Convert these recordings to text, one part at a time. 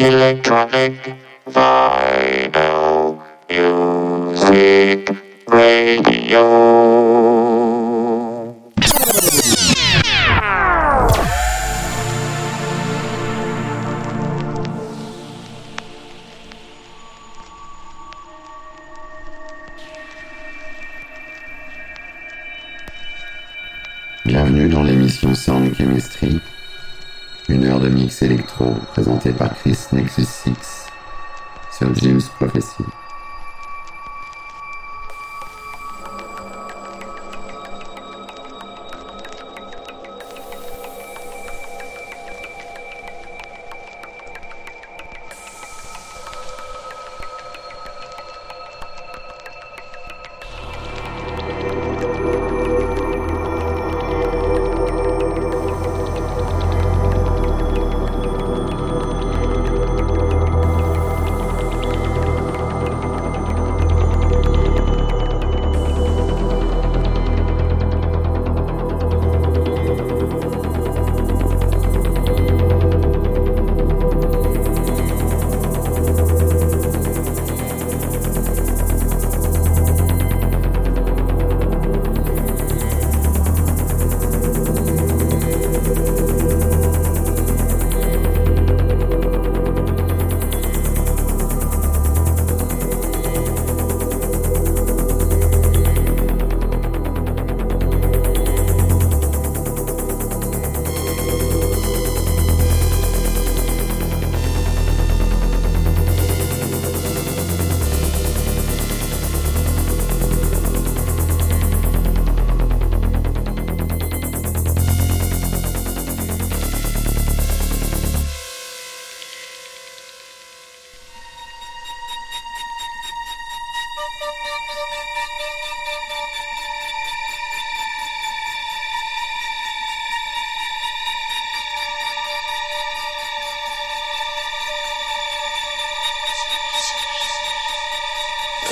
Electronic Vinyl Music Radio. Bienvenue dans l'émission Sound Chemistry, une heure de mix électro présentée par Chris Nexus 6 sur James Prophecy.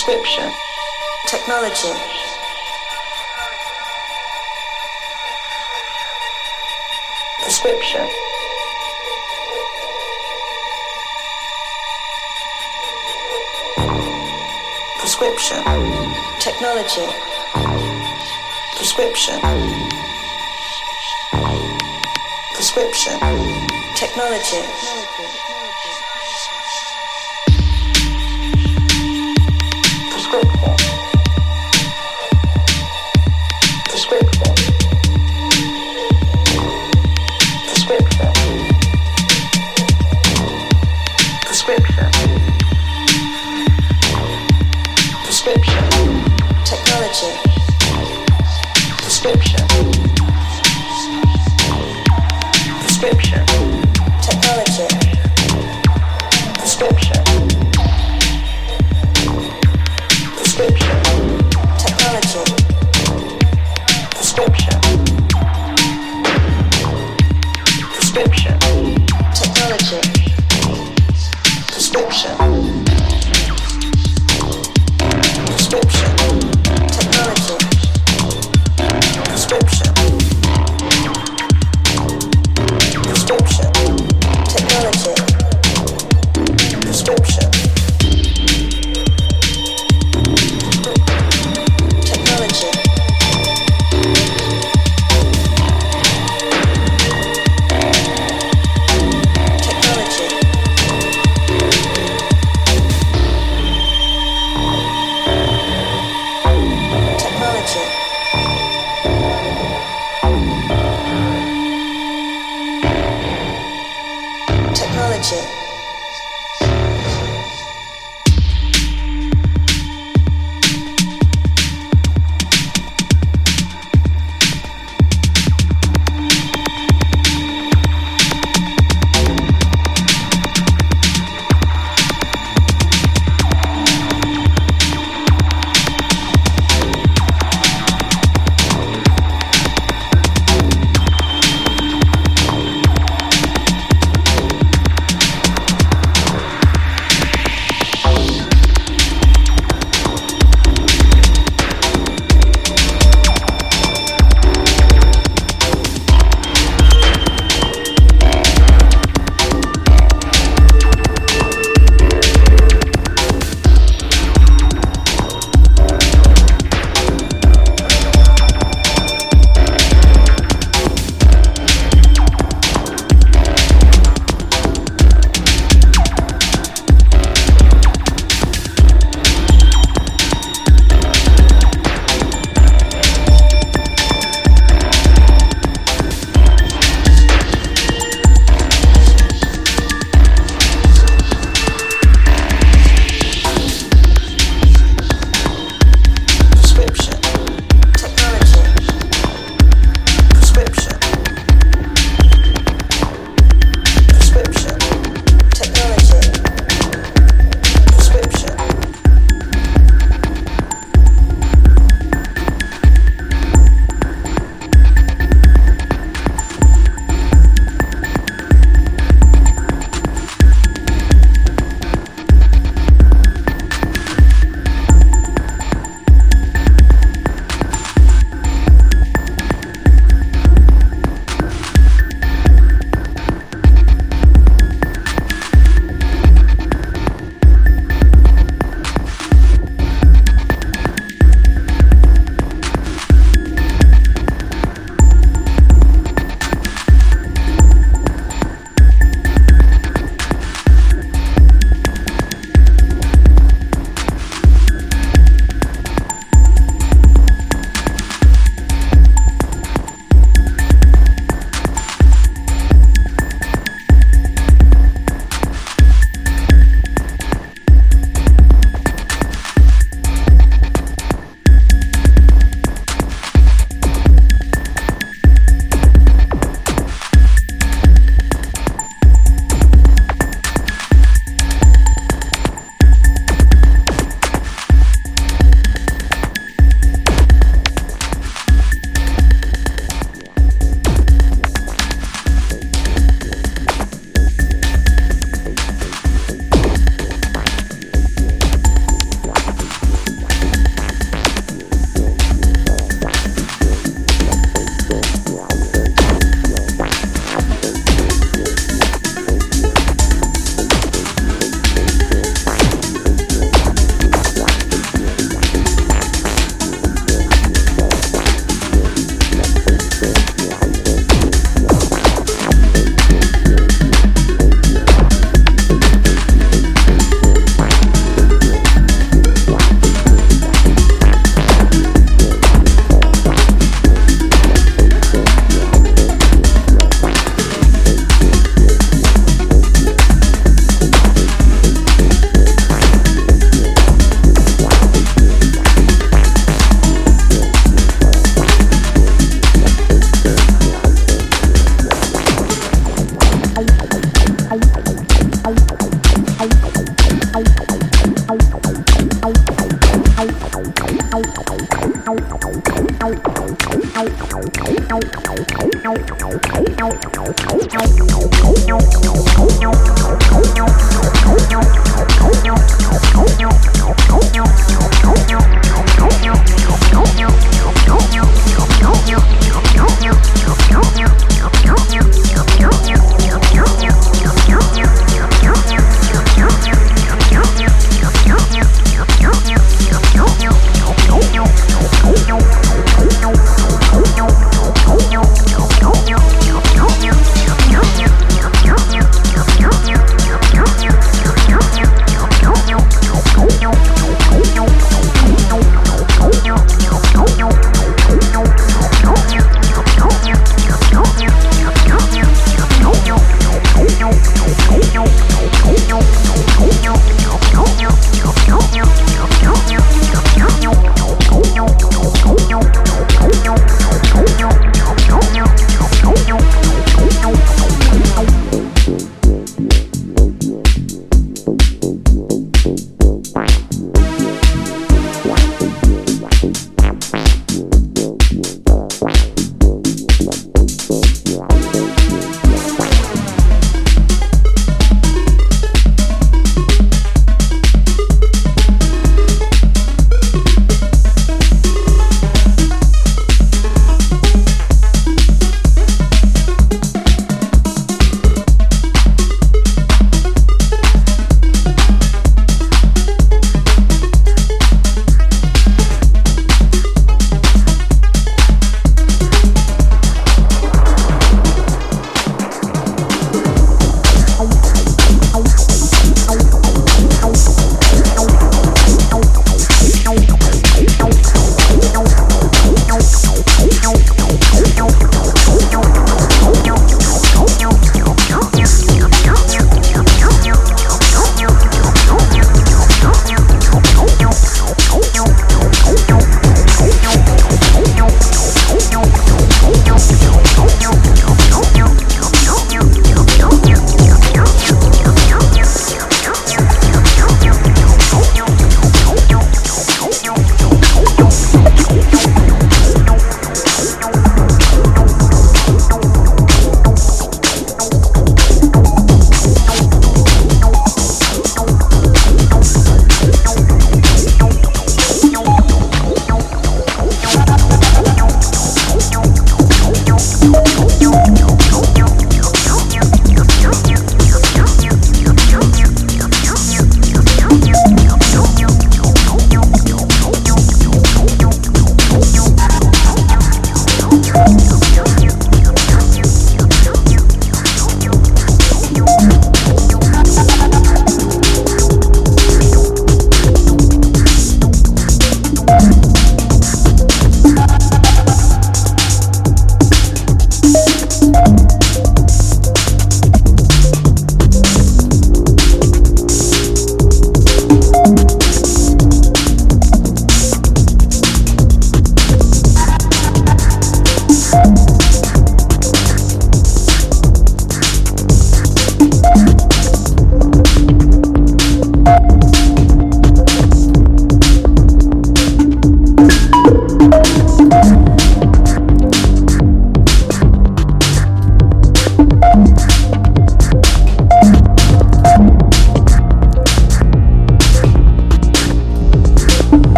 Prescription, technology. Prescription. Prescription, technology. Prescription. Prescription, technology.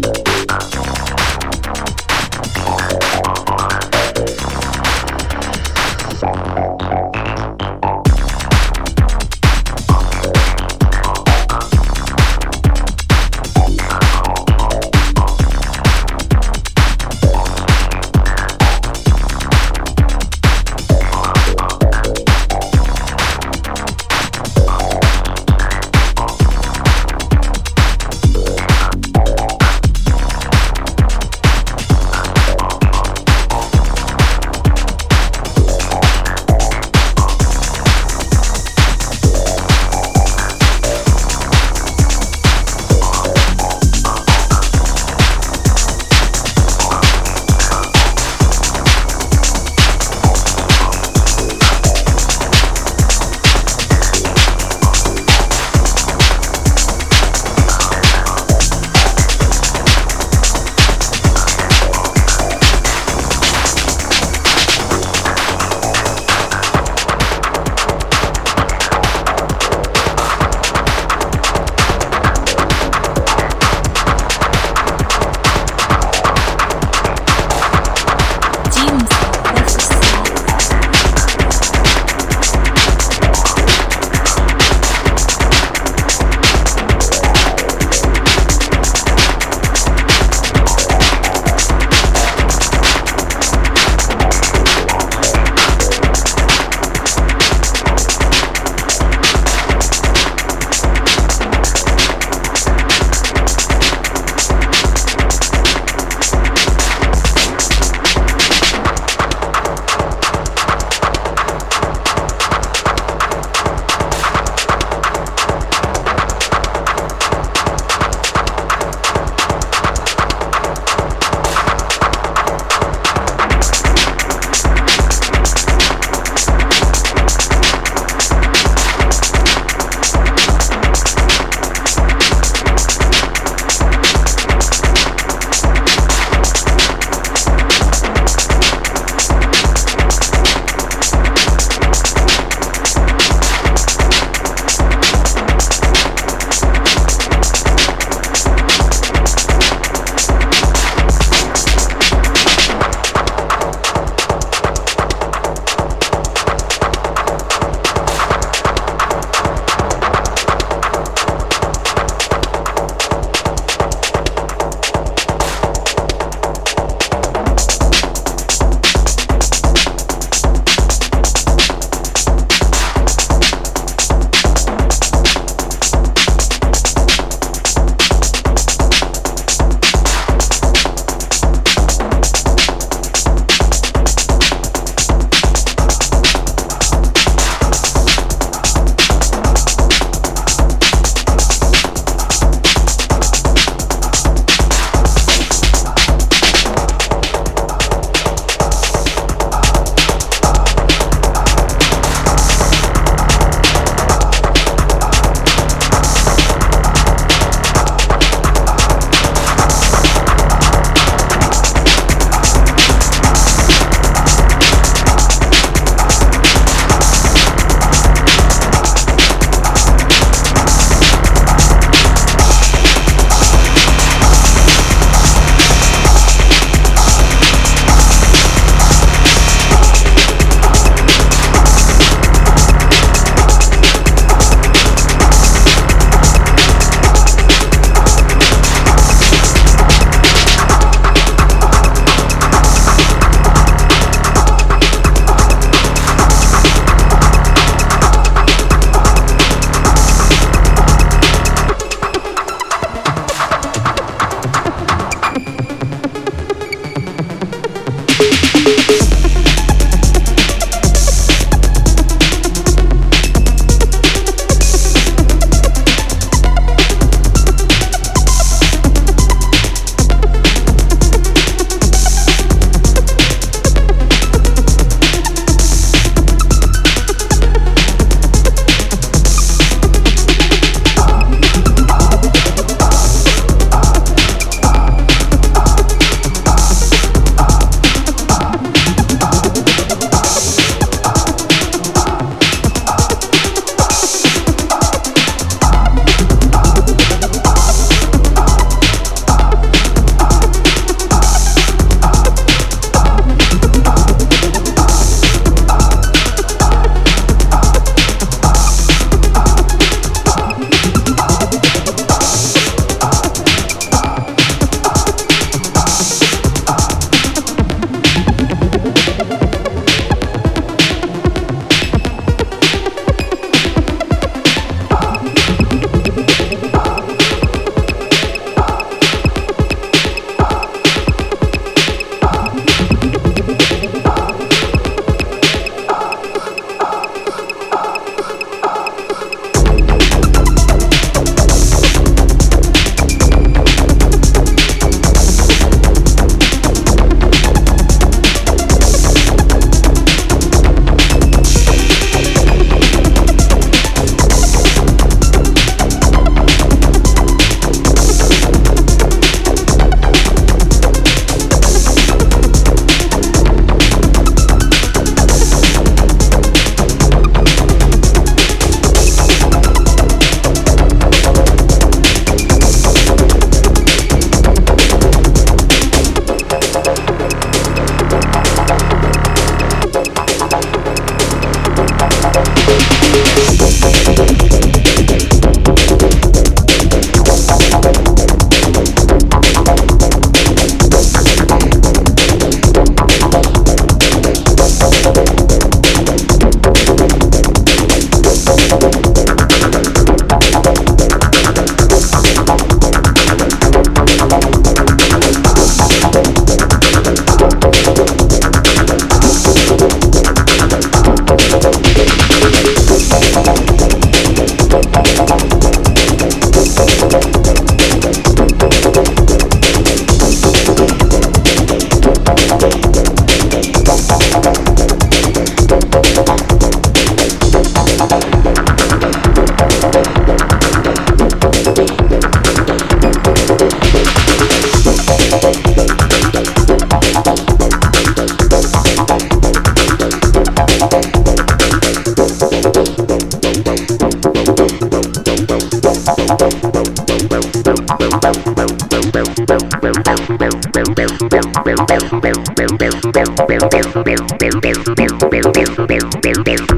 Thank you. Thank you.